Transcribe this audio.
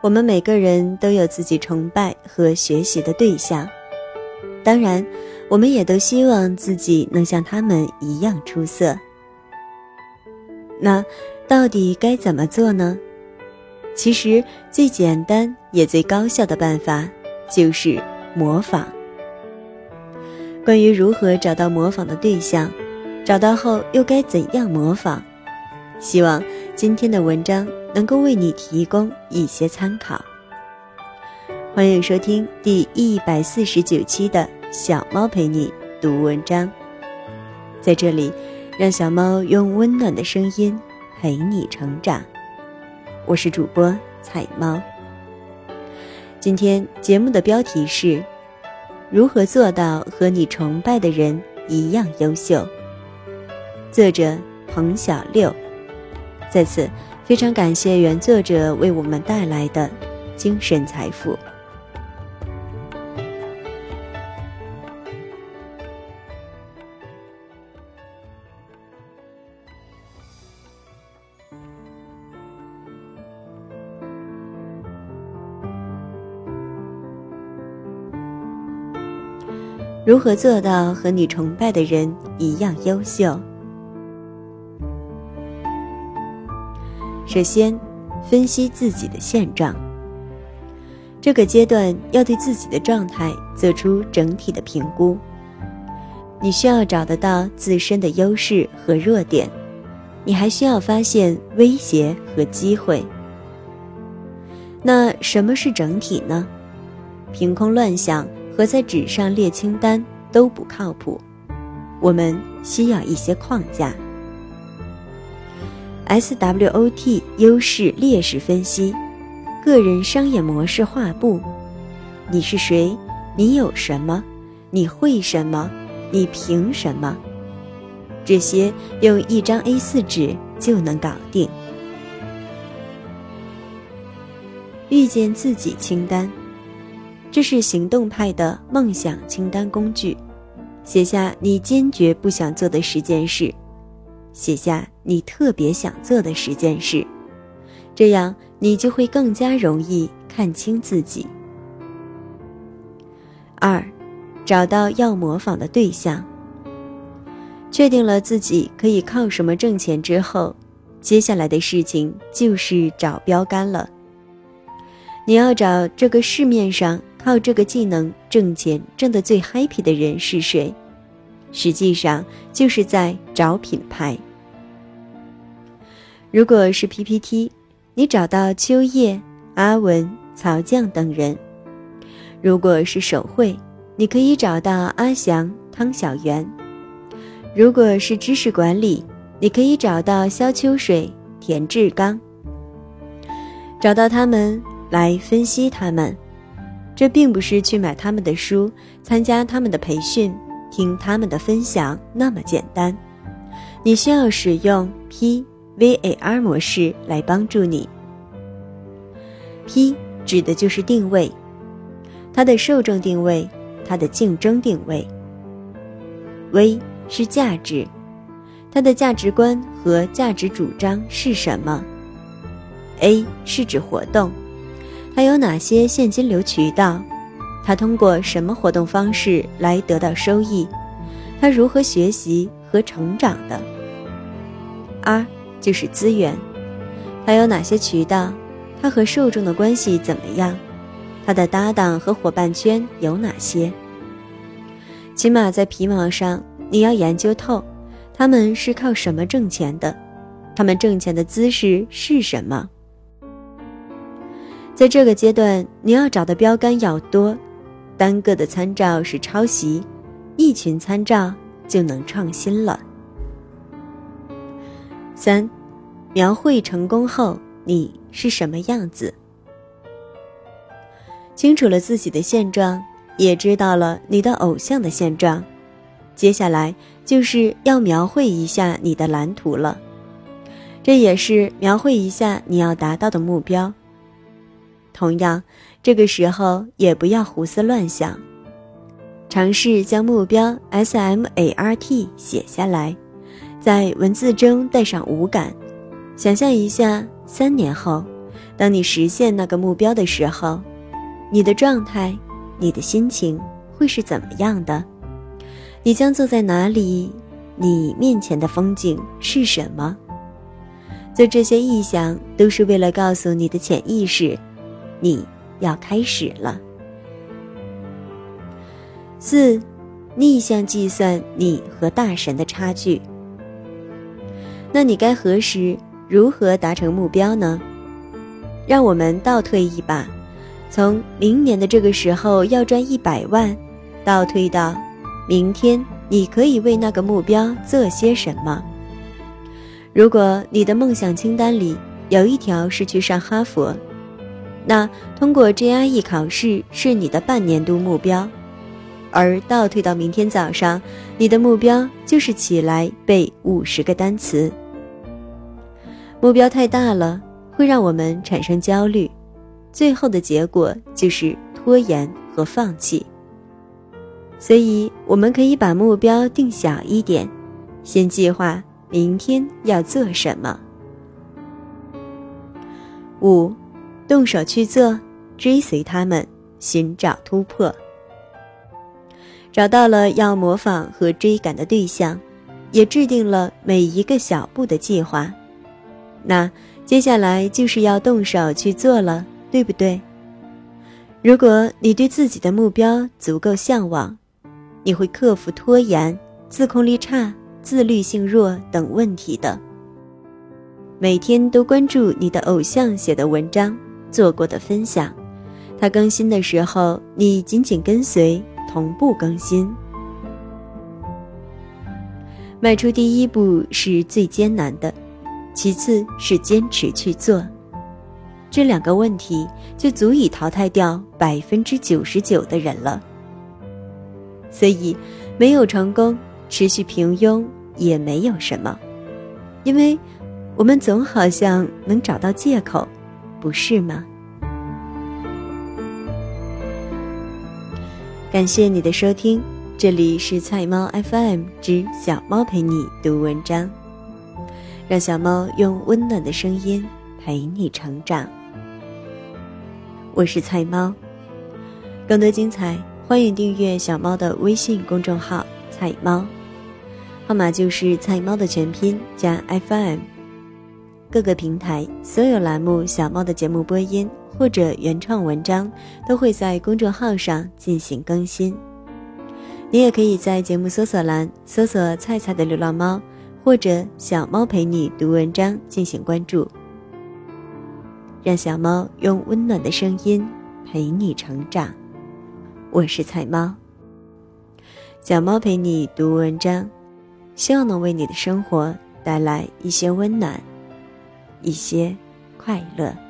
我们每个人都有自己崇拜和学习的对象，当然，我们也都希望自己能像他们一样出色。那到底该怎么做呢？其实最简单也最高效的办法就是模仿。关于如何找到模仿的对象，找到后又该怎样模仿，希望今天的文章。能够为你提供一些参考。欢迎收听第一百四十九期的小猫陪你读文章，在这里，让小猫用温暖的声音陪你成长。我是主播彩猫。今天节目的标题是：如何做到和你崇拜的人一样优秀？作者彭小六。在此。非常感谢原作者为我们带来的精神财富。如何做到和你崇拜的人一样优秀？首先，分析自己的现状。这个阶段要对自己的状态做出整体的评估。你需要找得到自身的优势和弱点，你还需要发现威胁和机会。那什么是整体呢？凭空乱想和在纸上列清单都不靠谱，我们需要一些框架。SWOT 优势劣势分析，个人商业模式画布。你是谁？你有什么？你会什么？你凭什么？这些用一张 A4 纸就能搞定。遇见自己清单，这是行动派的梦想清单工具。写下你坚决不想做的十件事。写下你特别想做的十件事，这样你就会更加容易看清自己。二，找到要模仿的对象。确定了自己可以靠什么挣钱之后，接下来的事情就是找标杆了。你要找这个市面上靠这个技能挣钱挣得最 happy 的人是谁，实际上就是在找品牌。如果是 PPT，你找到秋叶、阿文、曹酱等人；如果是手绘，你可以找到阿翔、汤小圆；如果是知识管理，你可以找到肖秋水、田志刚。找到他们来分析他们，这并不是去买他们的书、参加他们的培训、听他们的分享那么简单。你需要使用 P。VAR 模式来帮助你。P 指的就是定位，它的受众定位，它的竞争定位。V 是价值，它的价值观和价值主张是什么？A 是指活动，他有哪些现金流渠道？他通过什么活动方式来得到收益？他如何学习和成长的？R。就是资源，他有哪些渠道？他和受众的关系怎么样？他的搭档和伙伴圈有哪些？起码在皮毛上，你要研究透，他们是靠什么挣钱的？他们挣钱的姿势是什么？在这个阶段，你要找的标杆要多，单个的参照是抄袭，一群参照就能创新了。三，描绘成功后你是什么样子？清楚了自己的现状，也知道了你的偶像的现状，接下来就是要描绘一下你的蓝图了。这也是描绘一下你要达到的目标。同样，这个时候也不要胡思乱想，尝试将目标 S M A R T 写下来，在文字中带上五感，想象一下三年后，当你实现那个目标的时候，你的状态、你的心情会是怎么样的？你将坐在哪里？你面前的风景是什么？做这些臆想，都是为了告诉你的潜意识，你要开始了。四，逆向计算你和大神的差距。那你该何时如何达成目标呢？让我们倒退一把，从明年的这个时候要赚一百万，倒退到明天，你可以为那个目标做些什么？如果你的梦想清单里有一条是去上哈佛，那通过 GRE 考试是你的半年度目标。而倒退到明天早上，你的目标就是起来背五十个单词。目标太大了，会让我们产生焦虑，最后的结果就是拖延和放弃。所以，我们可以把目标定小一点，先计划明天要做什么。五，动手去做，追随他们，寻找突破。找到了要模仿和追赶的对象，也制定了每一个小步的计划。那接下来就是要动手去做了，对不对？如果你对自己的目标足够向往，你会克服拖延、自控力差、自律性弱等问题的。每天都关注你的偶像写的文章、做过的分享，它更新的时候，你紧紧跟随。同步更新，迈出第一步是最艰难的，其次是坚持去做，这两个问题就足以淘汰掉百分之九十九的人了。所以，没有成功，持续平庸也没有什么，因为我们总好像能找到借口，不是吗？感谢你的收听，这里是菜猫 FM 之小猫陪你读文章，让小猫用温暖的声音陪你成长。我是菜猫，更多精彩欢迎订阅小猫的微信公众号“菜猫”，号码就是菜猫的全拼加 FM。各个平台所有栏目小猫的节目播音。或者原创文章都会在公众号上进行更新，你也可以在节目搜索栏搜索“菜菜的流浪猫”或者“小猫陪你读文章”进行关注，让小猫用温暖的声音陪你成长。我是菜猫，小猫陪你读文章，希望能为你的生活带来一些温暖，一些快乐。